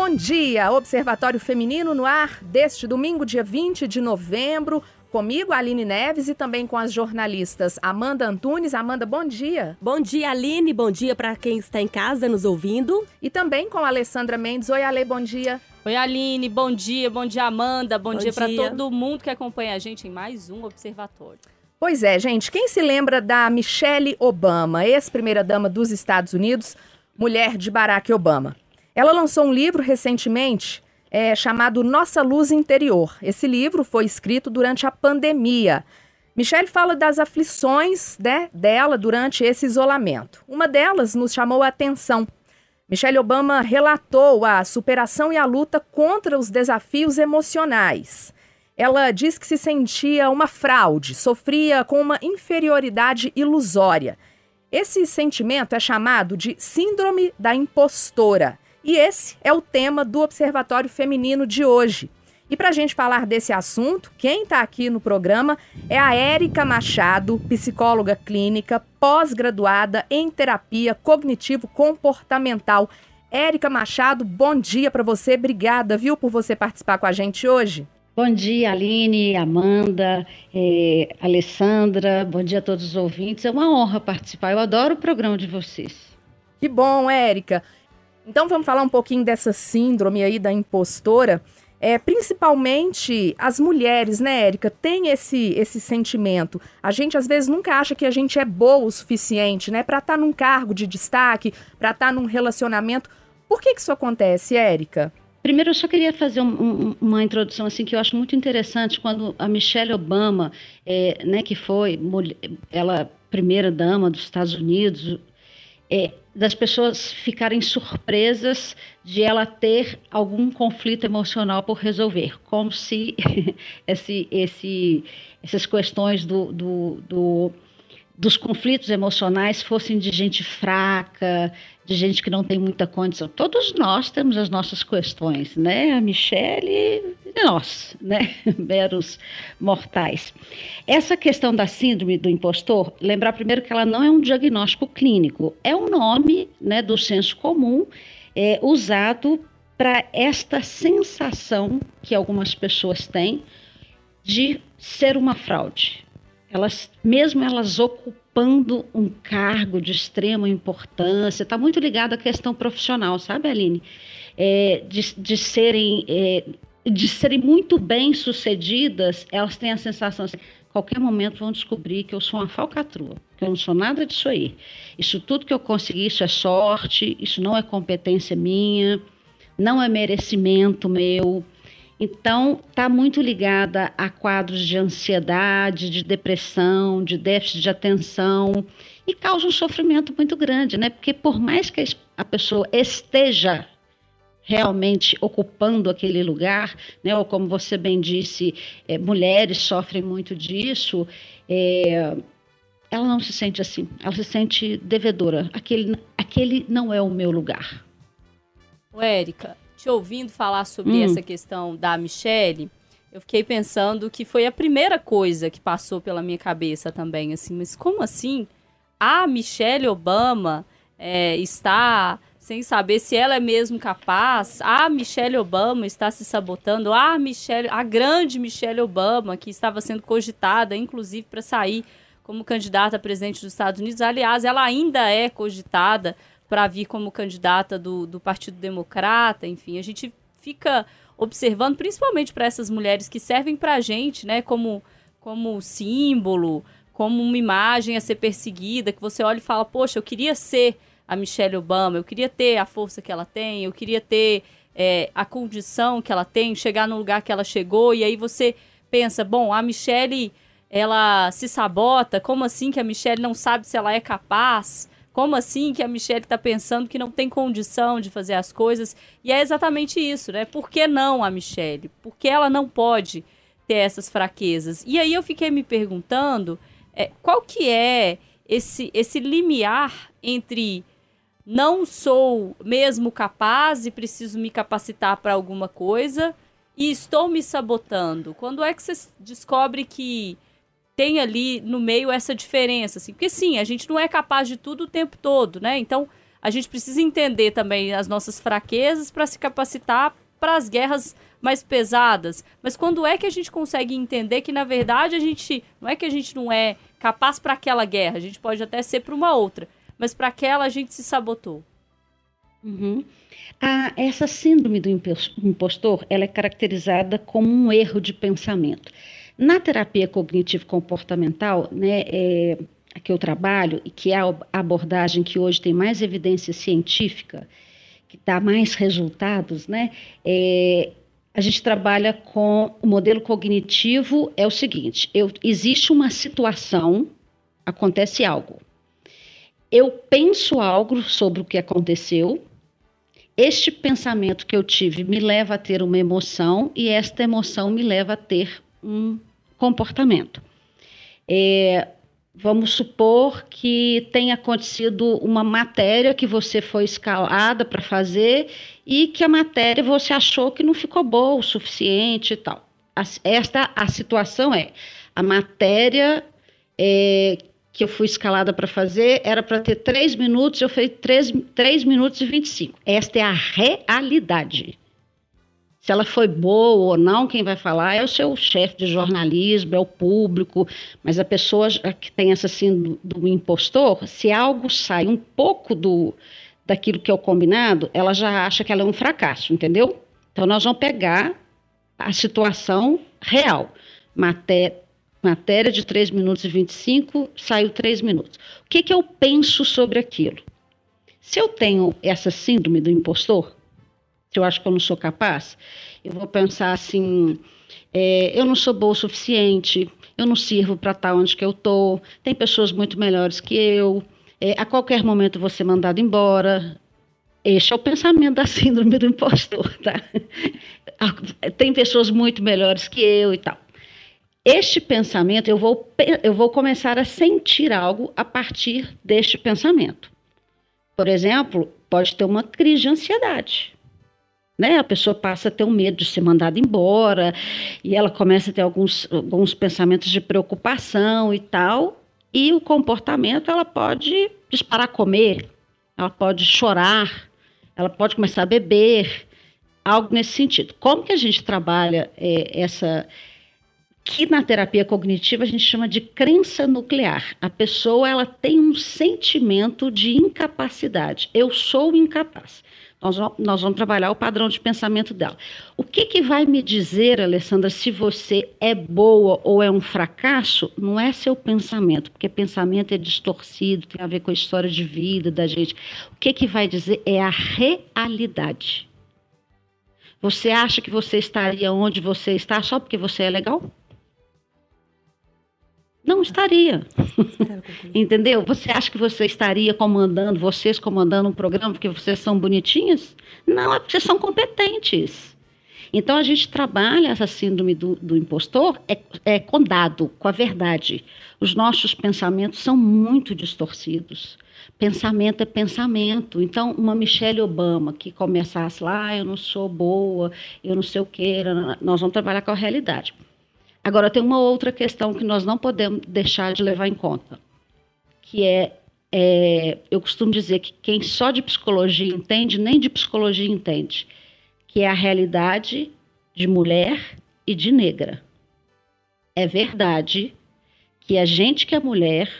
bom dia! Observatório Feminino no ar deste domingo, dia 20 de novembro. Comigo, Aline Neves, e também com as jornalistas Amanda Antunes. Amanda, bom dia. Bom dia, Aline. Bom dia para quem está em casa nos ouvindo. E também com a Alessandra Mendes. Oi, Ale, bom dia. Oi, Aline. Bom dia. Bom dia, Amanda. Bom, bom dia, dia. para todo mundo que acompanha a gente em mais um Observatório. Pois é, gente. Quem se lembra da Michelle Obama, ex-primeira-dama dos Estados Unidos, mulher de Barack Obama? Ela lançou um livro recentemente é, chamado Nossa Luz Interior. Esse livro foi escrito durante a pandemia. Michelle fala das aflições né, dela durante esse isolamento. Uma delas nos chamou a atenção. Michelle Obama relatou a superação e a luta contra os desafios emocionais. Ela diz que se sentia uma fraude, sofria com uma inferioridade ilusória. Esse sentimento é chamado de Síndrome da Impostora e esse é o tema do Observatório Feminino de hoje. E para a gente falar desse assunto, quem está aqui no programa é a Érica Machado, psicóloga clínica, pós-graduada em terapia cognitivo-comportamental. Érica Machado, bom dia para você. Obrigada, viu, por você participar com a gente hoje. Bom dia, Aline, Amanda, eh, Alessandra. Bom dia a todos os ouvintes. É uma honra participar. Eu adoro o programa de vocês. Que bom, Érica. Então vamos falar um pouquinho dessa síndrome aí da impostora. É, principalmente as mulheres, né, Érica, tem esse, esse sentimento. A gente às vezes nunca acha que a gente é boa o suficiente, né, para estar tá num cargo de destaque, para estar tá num relacionamento. Por que, que isso acontece, Érica? Primeiro, eu só queria fazer um, um, uma introdução assim que eu acho muito interessante quando a Michelle Obama, é, né, que foi ela primeira dama dos Estados Unidos, é, das pessoas ficarem surpresas de ela ter algum conflito emocional por resolver, como se esse, esse, essas questões do, do, do dos conflitos emocionais fossem de gente fraca, de gente que não tem muita condição. Todos nós temos as nossas questões, né? A Michelle nós, né? Meros mortais. Essa questão da síndrome do impostor, lembrar primeiro que ela não é um diagnóstico clínico, é um nome né, do senso comum é, usado para esta sensação que algumas pessoas têm de ser uma fraude, elas, mesmo elas ocupando um cargo de extrema importância, está muito ligado à questão profissional, sabe, Aline? É, de, de, serem, é, de serem muito bem sucedidas, elas têm a sensação assim, qualquer momento vão descobrir que eu sou uma falcatrua, que eu não sou nada disso aí. Isso tudo que eu consegui, isso é sorte, isso não é competência minha, não é merecimento meu. Então, está muito ligada a quadros de ansiedade, de depressão, de déficit de atenção e causa um sofrimento muito grande, né? Porque por mais que a pessoa esteja realmente ocupando aquele lugar, né? Ou como você bem disse, é, mulheres sofrem muito disso. É, ela não se sente assim, ela se sente devedora. Aquele, aquele não é o meu lugar. O Érica, te ouvindo falar sobre hum. essa questão da Michelle, eu fiquei pensando que foi a primeira coisa que passou pela minha cabeça também, assim, mas como assim a Michelle Obama é, está sem saber se ela é mesmo capaz, a Michelle Obama está se sabotando, a Michelle, a grande Michelle Obama, que estava sendo cogitada, inclusive, para sair como candidata a presidente dos Estados Unidos. Aliás, ela ainda é cogitada para vir como candidata do, do Partido Democrata, enfim, a gente fica observando, principalmente para essas mulheres que servem para a gente, né, como, como símbolo, como uma imagem a ser perseguida, que você olha e fala, poxa, eu queria ser a Michelle Obama, eu queria ter a força que ela tem, eu queria ter é, a condição que ela tem, chegar no lugar que ela chegou, e aí você pensa, bom, a Michelle, ela se sabota, como assim que a Michelle não sabe se ela é capaz? Como assim que a Michelle está pensando que não tem condição de fazer as coisas? E é exatamente isso, né? Por que não a Michelle? Por que ela não pode ter essas fraquezas? E aí eu fiquei me perguntando é, qual que é esse, esse limiar entre não sou mesmo capaz e preciso me capacitar para alguma coisa e estou me sabotando? Quando é que você descobre que tem ali no meio essa diferença, assim. Porque sim, a gente não é capaz de tudo o tempo todo, né? Então, a gente precisa entender também as nossas fraquezas para se capacitar para as guerras mais pesadas. Mas quando é que a gente consegue entender que, na verdade, a gente. Não é que a gente não é capaz para aquela guerra, a gente pode até ser para uma outra, mas para aquela a gente se sabotou. Uhum. Ah, essa síndrome do impostor ela é caracterizada como um erro de pensamento. Na terapia cognitivo-comportamental, né, é, a que eu trabalho, e que é a abordagem que hoje tem mais evidência científica, que dá mais resultados, né, é, a gente trabalha com o modelo cognitivo, é o seguinte, eu, existe uma situação, acontece algo. Eu penso algo sobre o que aconteceu, este pensamento que eu tive me leva a ter uma emoção e esta emoção me leva a ter um comportamento. É, vamos supor que tenha acontecido uma matéria que você foi escalada para fazer e que a matéria você achou que não ficou boa o suficiente e tal. Esta a situação é a matéria é, que eu fui escalada para fazer era para ter 3 minutos, eu fiz 3, 3 minutos e 25. Esta é a realidade. Se ela foi boa ou não, quem vai falar é o seu chefe de jornalismo, é o público, mas a pessoa que tem essa síndrome do, impostor, se algo sai um pouco do daquilo que é o combinado, ela já acha que ela é um fracasso, entendeu? Então nós vamos pegar a situação real. Maté matéria de 3 minutos e 25, saiu 3 minutos. O que, que eu penso sobre aquilo? Se eu tenho essa síndrome do impostor, se eu acho que eu não sou capaz, eu vou pensar assim: é, eu não sou boa o suficiente, eu não sirvo para estar onde que eu estou, tem pessoas muito melhores que eu, é, a qualquer momento vou ser mandado embora. Este é o pensamento da síndrome do impostor, tá? Tem pessoas muito melhores que eu e tal. Este pensamento, eu vou, eu vou começar a sentir algo a partir deste pensamento. Por exemplo, pode ter uma crise de ansiedade né? A pessoa passa a ter um medo de ser mandada embora e ela começa a ter alguns, alguns pensamentos de preocupação e tal. E o comportamento, ela pode disparar a comer, ela pode chorar, ela pode começar a beber, algo nesse sentido. Como que a gente trabalha é, essa que na terapia cognitiva a gente chama de crença nuclear. A pessoa ela tem um sentimento de incapacidade. Eu sou incapaz. Nós, nós vamos trabalhar o padrão de pensamento dela. O que, que vai me dizer, Alessandra, se você é boa ou é um fracasso? Não é seu pensamento, porque pensamento é distorcido, tem a ver com a história de vida da gente. O que, que vai dizer é a realidade. Você acha que você estaria onde você está só porque você é legal? Não estaria. Entendeu? Você acha que você estaria comandando, vocês comandando um programa porque vocês são bonitinhas? Não, é porque vocês são competentes. Então a gente trabalha essa síndrome do, do impostor é, é com dado, com a verdade. Os nossos pensamentos são muito distorcidos. Pensamento é pensamento. Então, uma Michelle Obama que começasse lá, ah, eu não sou boa, eu não sei o que, nós vamos trabalhar com a realidade. Agora, tem uma outra questão que nós não podemos deixar de levar em conta, que é, é, eu costumo dizer que quem só de psicologia entende, nem de psicologia entende, que é a realidade de mulher e de negra. É verdade que a gente que é mulher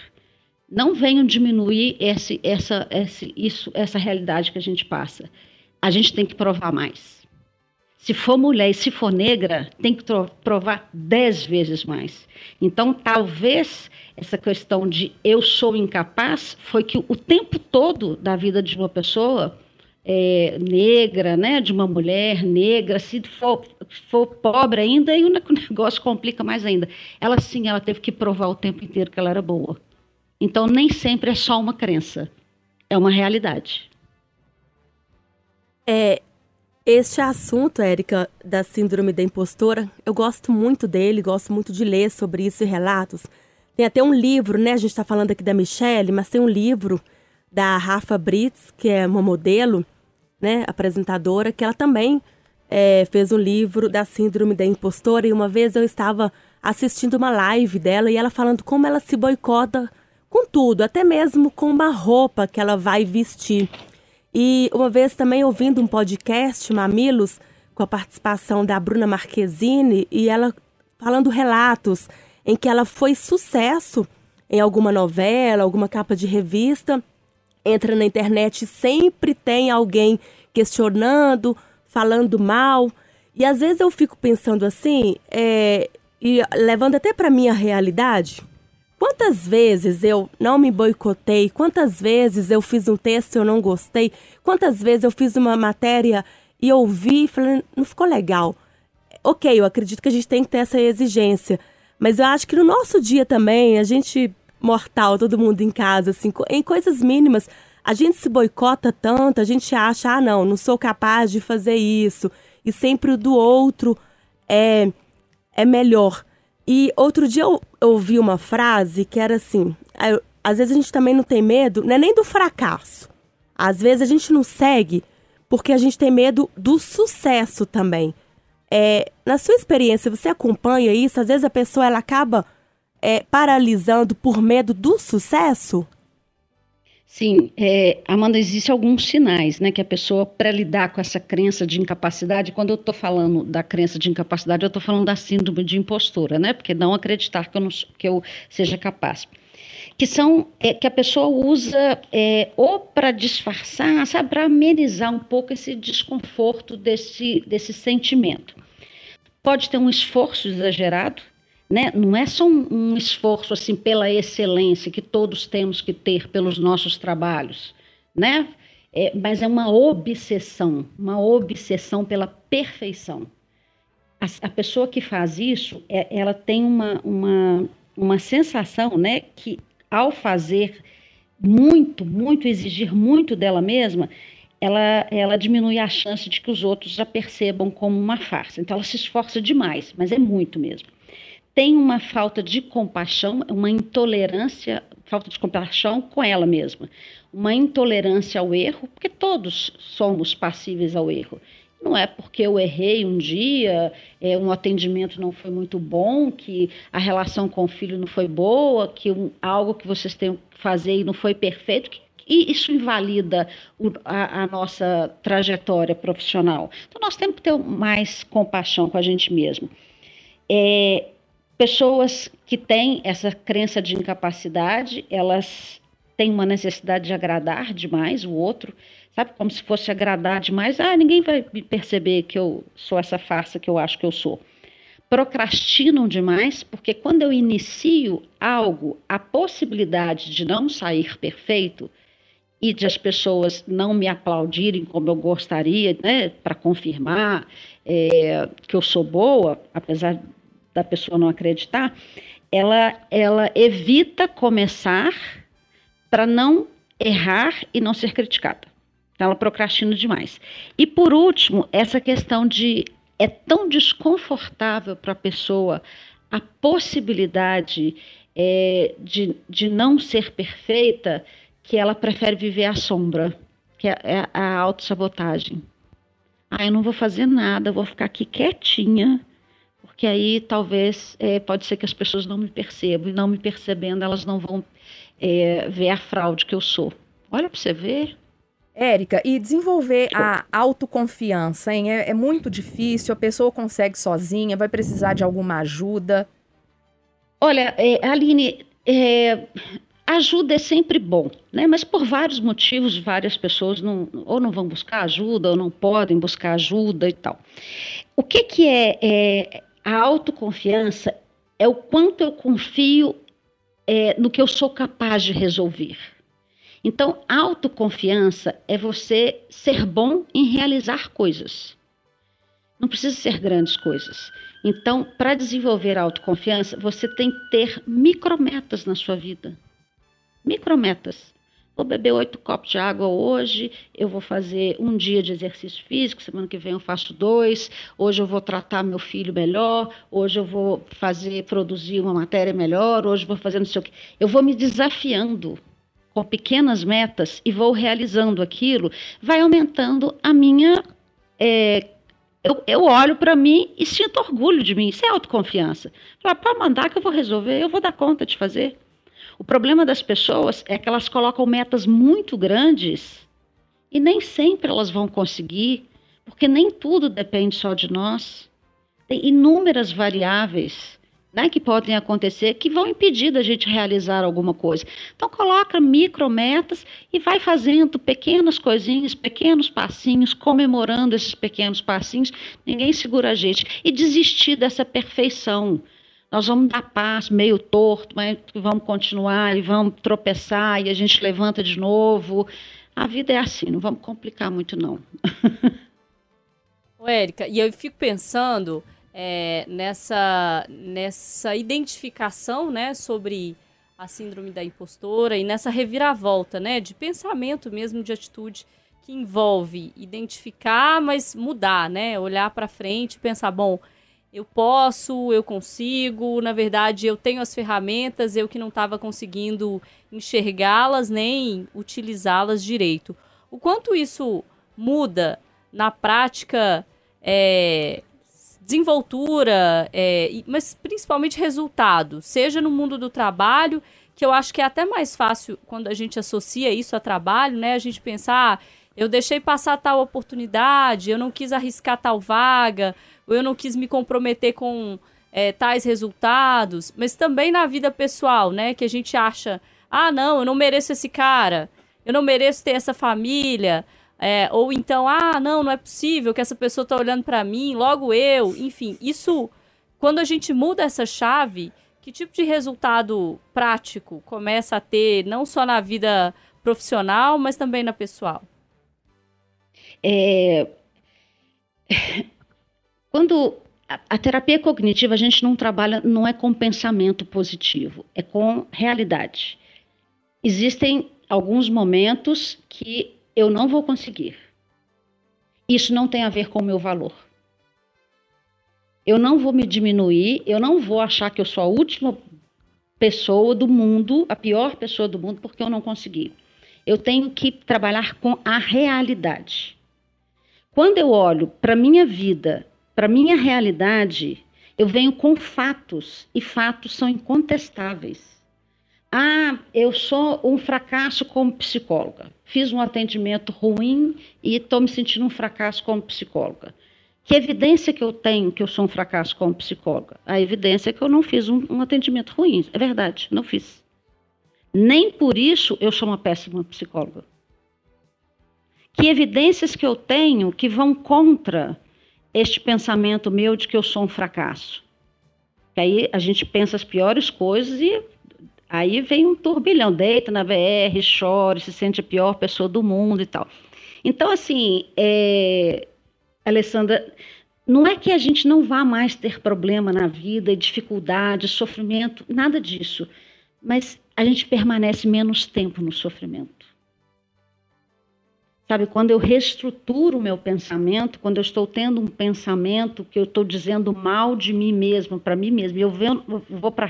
não venham diminuir esse, essa, esse, isso, essa realidade que a gente passa. A gente tem que provar mais. Se for mulher e se for negra, tem que provar dez vezes mais. Então, talvez essa questão de eu sou incapaz foi que o tempo todo da vida de uma pessoa é, negra, né, de uma mulher negra, se for, for pobre ainda, aí o negócio complica mais ainda. Ela sim, ela teve que provar o tempo inteiro que ela era boa. Então, nem sempre é só uma crença, é uma realidade. É, este assunto, Érica, da síndrome da impostora, eu gosto muito dele, gosto muito de ler sobre isso e relatos. Tem até um livro, né? A gente está falando aqui da Michelle, mas tem um livro da Rafa Brits, que é uma modelo, né, apresentadora, que ela também é, fez um livro da síndrome da impostora. E uma vez eu estava assistindo uma live dela e ela falando como ela se boicota com tudo, até mesmo com uma roupa que ela vai vestir. E uma vez também ouvindo um podcast, Mamilos, com a participação da Bruna Marquezine, e ela falando relatos em que ela foi sucesso em alguma novela, alguma capa de revista, entra na internet sempre tem alguém questionando, falando mal. E às vezes eu fico pensando assim, é, e levando até para minha realidade, quantas vezes eu não me boicotei, quantas vezes eu fiz um texto e eu não gostei, quantas vezes eu fiz uma matéria e ouvi e falei, não ficou legal. Ok, eu acredito que a gente tem que ter essa exigência, mas eu acho que no nosso dia também, a gente mortal, todo mundo em casa, assim, em coisas mínimas, a gente se boicota tanto, a gente acha, ah, não, não sou capaz de fazer isso, e sempre o do outro é, é melhor. E outro dia eu, ouvi uma frase que era assim: às vezes a gente também não tem medo, não é nem do fracasso. Às vezes a gente não segue porque a gente tem medo do sucesso também. É, na sua experiência, você acompanha isso? Às vezes a pessoa ela acaba é, paralisando por medo do sucesso? Sim, é, Amanda, existem alguns sinais, né, que a pessoa, para lidar com essa crença de incapacidade, quando eu estou falando da crença de incapacidade, eu estou falando da síndrome de impostora, né, porque não acreditar que eu, não, que eu seja capaz. Que são, é, que a pessoa usa é, ou para disfarçar, sabe, para amenizar um pouco esse desconforto desse, desse sentimento. Pode ter um esforço exagerado, né? Não é só um, um, esforço assim pela excelência que todos temos que ter pelos nossos trabalhos, né? É, mas é uma obsessão, uma obsessão pela perfeição. A, a pessoa que faz isso, é, ela tem uma, uma, uma sensação, né, que ao fazer muito, muito, exigir muito dela mesma, ela, ela diminui a chance de que os outros a percebam como uma farsa. Então ela se esforça demais, mas é muito mesmo tem uma falta de compaixão, uma intolerância, falta de compaixão com ela mesma, uma intolerância ao erro, porque todos somos passíveis ao erro. Não é porque eu errei um dia, é, um atendimento não foi muito bom, que a relação com o filho não foi boa, que um, algo que vocês têm que fazer e não foi perfeito, que, e isso invalida a, a, nossa trajetória profissional. Então, nós temos que ter mais compaixão com a gente mesmo. É, Pessoas que têm essa crença de incapacidade, elas têm uma necessidade de agradar demais o outro, sabe? Como se fosse agradar demais. Ah, ninguém vai perceber que eu sou essa farsa que eu acho que eu sou. Procrastinam demais, porque quando eu inicio algo, a possibilidade de não sair perfeito e de as pessoas não me aplaudirem como eu gostaria, né, para confirmar é, que eu sou boa, apesar da pessoa não acreditar, ela, ela evita começar para não errar e não ser criticada. Então, ela procrastina demais. E por último, essa questão de é tão desconfortável para a pessoa a possibilidade é, de, de não ser perfeita que ela prefere viver à sombra, que é, é a autossabotagem. Ah, eu não vou fazer nada, vou ficar aqui quietinha, que aí talvez é, pode ser que as pessoas não me percebam, e não me percebendo, elas não vão é, ver a fraude que eu sou. Olha para você ver. Érica, e desenvolver a autoconfiança, hein? É, é, muito difícil, a pessoa consegue sozinha, vai precisar de alguma ajuda. Olha, é, Aline, é, ajuda é sempre bom, né? Mas por vários motivos, várias pessoas não, ou não vão buscar ajuda, ou não podem buscar ajuda e tal. O que, que é, é a autoconfiança é o quanto eu confio é, no que eu sou capaz de resolver. Então, autoconfiança é você ser bom em realizar coisas. Não precisa ser grandes coisas. Então, para desenvolver a autoconfiança, você tem que ter micrometas na sua vida. Micrometas. Vou beber oito copos de água hoje, eu vou fazer um dia de exercício físico, semana que vem eu faço dois, hoje eu vou tratar meu filho melhor, hoje eu vou fazer, produzir uma matéria melhor, hoje eu vou fazer não sei o quê. Eu vou me desafiando com pequenas metas e vou realizando aquilo, vai aumentando a minha. É, eu, eu, olho para mim e sinto orgulho de mim, isso é autoconfiança. Para mandar que eu vou resolver, eu vou dar conta de fazer. O problema das pessoas é que elas colocam metas muito grandes E nem sempre elas vão conseguir, porque nem tudo depende só de nós. Tem inúmeras variáveis né, que podem acontecer que vão impedir da gente realizar alguma coisa. Então coloca micrometas e vai fazendo pequenas coisinhas, pequenos passinhos, comemorando esses pequenos passinhos. Ninguém segura a gente e desistir dessa perfeição. Nós vamos dar paz meio torto, mas vamos continuar e vamos tropeçar e a gente levanta de novo. A vida é assim, não vamos complicar muito não. Ô, Érica, e eu fico pensando é, nessa, nessa identificação né, sobre a síndrome da impostora e nessa reviravolta né, de pensamento mesmo, de atitude que envolve identificar, mas mudar, né? Olhar para frente e pensar, bom, eu posso, eu consigo, na verdade eu tenho as ferramentas, eu que não estava conseguindo enxergá-las nem utilizá-las direito. O quanto isso muda na prática é, desenvoltura, é, mas principalmente resultado, seja no mundo do trabalho, que eu acho que é até mais fácil quando a gente associa isso a trabalho, né? A gente pensar, ah, eu deixei passar tal oportunidade, eu não quis arriscar tal vaga, ou eu não quis me comprometer com é, tais resultados, mas também na vida pessoal, né? Que a gente acha, ah, não, eu não mereço esse cara, eu não mereço ter essa família. É, ou então, ah, não, não é possível que essa pessoa está olhando para mim, logo eu. Enfim, isso, quando a gente muda essa chave, que tipo de resultado prático começa a ter, não só na vida profissional, mas também na pessoal? É... Quando a terapia cognitiva, a gente não trabalha, não é com pensamento positivo, é com realidade. Existem alguns momentos que eu não vou conseguir. Isso não tem a ver com o meu valor. Eu não vou me diminuir, eu não vou achar que eu sou a última pessoa do mundo, a pior pessoa do mundo, porque eu não consegui. Eu tenho que trabalhar com a realidade. Quando eu olho para minha vida, para minha realidade, eu venho com fatos e fatos são incontestáveis. Ah, eu sou um fracasso como psicóloga. Fiz um atendimento ruim e estou me sentindo um fracasso como psicóloga. Que evidência que eu tenho que eu sou um fracasso como psicóloga? A evidência é que eu não fiz um, um atendimento ruim. É verdade, não fiz. Nem por isso eu sou uma péssima psicóloga. Que evidências que eu tenho que vão contra este pensamento meu de que eu sou um fracasso? Que aí a gente pensa as piores coisas e Aí vem um turbilhão, deita na VR, chora, se sente a pior pessoa do mundo e tal. Então, assim, é... Alessandra, não é que a gente não vá mais ter problema na vida, dificuldade, sofrimento, nada disso. Mas a gente permanece menos tempo no sofrimento. Sabe, quando eu reestruturo o meu pensamento, quando eu estou tendo um pensamento que eu estou dizendo mal de mim mesmo, para mim mesmo, eu vou para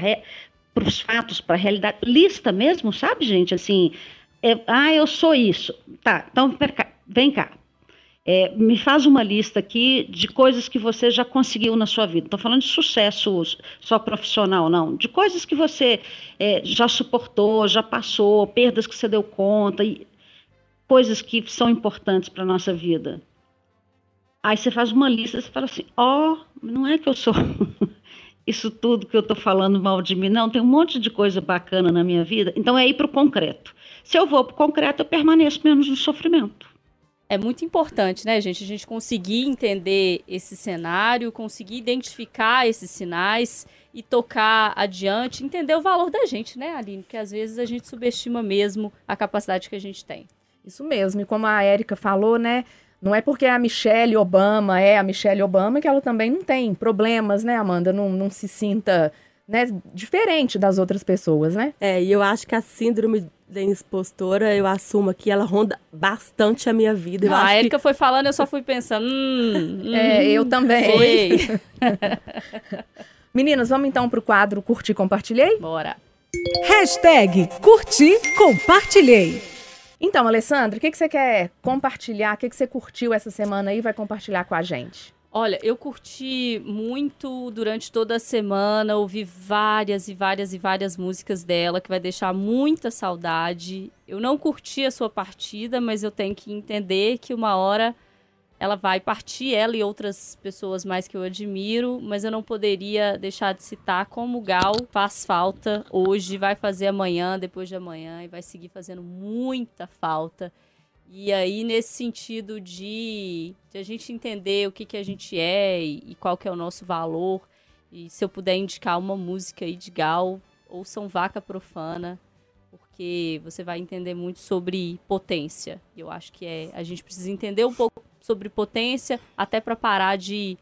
para os fatos, para a realidade. Lista mesmo, sabe, gente? Assim, é, ah, eu sou isso. Tá, então vem cá. É, me faz uma lista aqui de coisas que você já conseguiu na sua vida. Estou falando de sucesso só profissional, não. De coisas que você é, já suportou, já passou, perdas que você deu conta, e coisas que são importantes para a nossa vida. Aí você faz uma lista e fala assim: ó, oh, não é que eu sou isso tudo que eu estou falando mal de mim. Não, tem um monte de coisa bacana na minha vida. Então é ir para o concreto. Se eu vou para o concreto, eu permaneço menos no sofrimento. É muito importante, né, gente? A gente conseguir entender esse cenário, conseguir identificar esses sinais e tocar adiante, entender o valor da gente, né, Aline? Porque às vezes a gente subestima mesmo a capacidade que a gente tem. Isso mesmo. E como a Érica falou, né? Não é porque a Michelle Obama é a Michelle Obama que ela também não tem problemas, né, Amanda? Não, não se sinta né, diferente das outras pessoas, né? É, e eu acho que a síndrome da impostora, eu assumo que ela ronda bastante a minha vida. Eu a Erika que... foi falando, eu só fui pensando, hum, hum é, eu também. Meninas, vamos então pro quadro Curti Compartilhei? Bora. Hashtag Curti Compartilhei. Então, Alessandra, o que, que você quer compartilhar? O que, que você curtiu essa semana aí e vai compartilhar com a gente? Olha, eu curti muito durante toda a semana, ouvi várias e várias e várias músicas dela, que vai deixar muita saudade. Eu não curti a sua partida, mas eu tenho que entender que uma hora ela vai partir, ela e outras pessoas mais que eu admiro, mas eu não poderia deixar de citar como o Gal faz falta hoje, vai fazer amanhã, depois de amanhã, e vai seguir fazendo muita falta. E aí, nesse sentido de, de a gente entender o que, que a gente é e, e, qual que é o nosso valor, e se eu puder indicar uma música aí de Gal, ouçam Vaca Profana, porque você vai entender muito sobre potência. Eu acho que é, a gente precisa entender um pouco sobre potência, até para parar de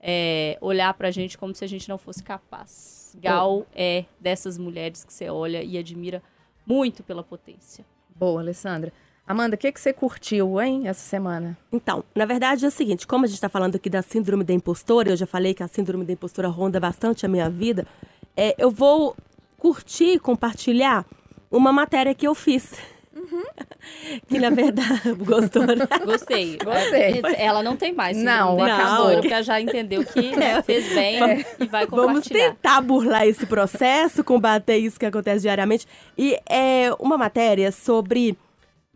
é, olhar pra gente como se a gente não fosse capaz. Gal é dessas mulheres que você olha e admira muito pela potência. Boa, Alessandra. Amanda, o que, que você curtiu, hein, essa semana? Então, na verdade é o seguinte, como a gente está falando aqui da síndrome da impostora, eu já falei que a síndrome da impostora ronda bastante a minha vida, é, eu vou curtir e compartilhar uma matéria que eu fiz. Uhum. que na verdade. Gostou, né? Gostei. Gostei. Ela não tem mais. Não, não acabou. Porque já entendeu que né, fez bem é. e vai compartilhar. Vamos tentar burlar esse processo, combater isso que acontece diariamente. E é uma matéria sobre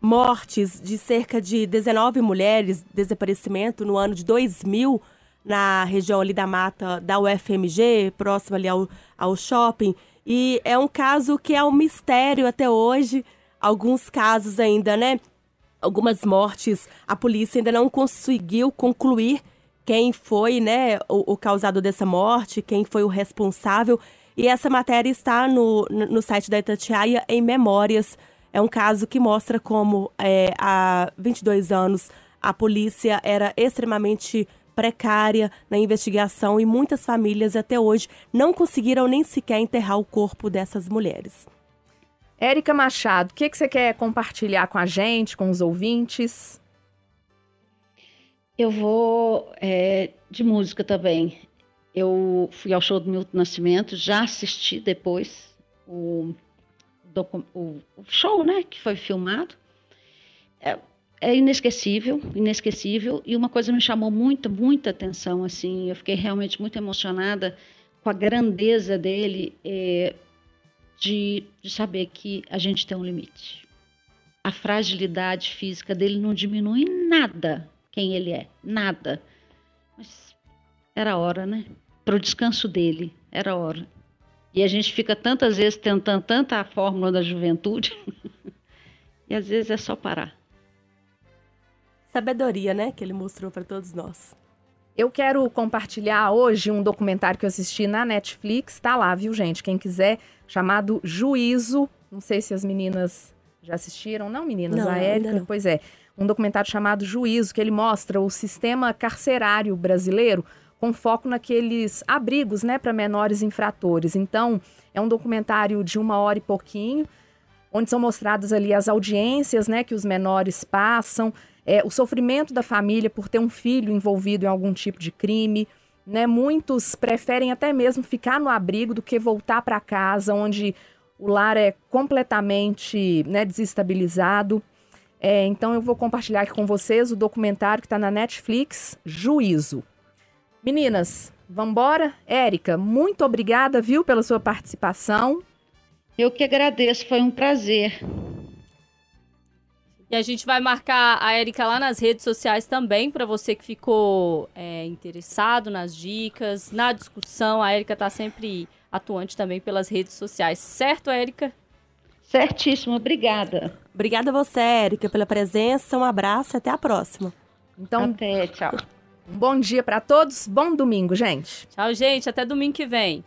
mortes de cerca de 19 mulheres, desaparecimento no ano de 2000, na região ali da mata da UFMG, próximo ali ao, ao shopping. E é um caso que é um mistério até hoje. Alguns casos ainda, né? Algumas mortes, a polícia ainda não conseguiu concluir quem foi, né, o, o dessa morte, quem foi o responsável. E essa matéria está no, no site da Itatiaia em Memórias é um caso que mostra como é, há 22 anos a polícia era extremamente precária na investigação e muitas famílias até hoje não conseguiram nem sequer enterrar o corpo dessas mulheres. Érica Machado, o que, que você quer compartilhar com a gente, com os ouvintes? Eu vou é, de música também. Eu fui ao show do Milton Nascimento, já assisti depois o o, o show, né, que foi filmado. É, é, inesquecível, inesquecível. E uma coisa me chamou muita, muita atenção, assim, eu fiquei realmente muito emocionada com a grandeza dele, é, de, de saber que a gente tem um limite. A fragilidade física dele não diminui nada quem ele é, nada. Mas era hora, né? Para o descanso dele, era hora. E a gente fica tantas vezes tentando tanta a fórmula da juventude, e às vezes é só parar. Sabedoria, né, que ele mostrou para todos nós. Eu quero compartilhar hoje um documentário que eu assisti na Netflix, tá lá, viu, gente? Quem quiser, chamado Juízo. Não sei se as meninas já assistiram. Não, meninas, não, a Érica, pois é. Um documentário chamado Juízo, que ele mostra o sistema carcerário brasileiro com foco naqueles abrigos, né, para menores infratores. Então, é um documentário de uma hora e pouquinho, onde são mostradas ali as audiências, né, que os menores passam, é, o sofrimento da família por ter um filho envolvido em algum tipo de crime. Né? Muitos preferem até mesmo ficar no abrigo do que voltar para casa, onde o lar é completamente né, desestabilizado. É, então eu vou compartilhar aqui com vocês o documentário que está na Netflix, Juízo. Meninas, vambora? Érica, muito obrigada, viu, pela sua participação. Eu que agradeço, foi um prazer. E a gente vai marcar a Érica lá nas redes sociais também, para você que ficou é, interessado nas dicas, na discussão. A Érica está sempre atuante também pelas redes sociais, certo, Érica? Certíssimo, obrigada. Obrigada a você, Érica, pela presença. Um abraço e até a próxima. Então, até, tchau. Um bom dia para todos, bom domingo, gente. Tchau, gente, até domingo que vem.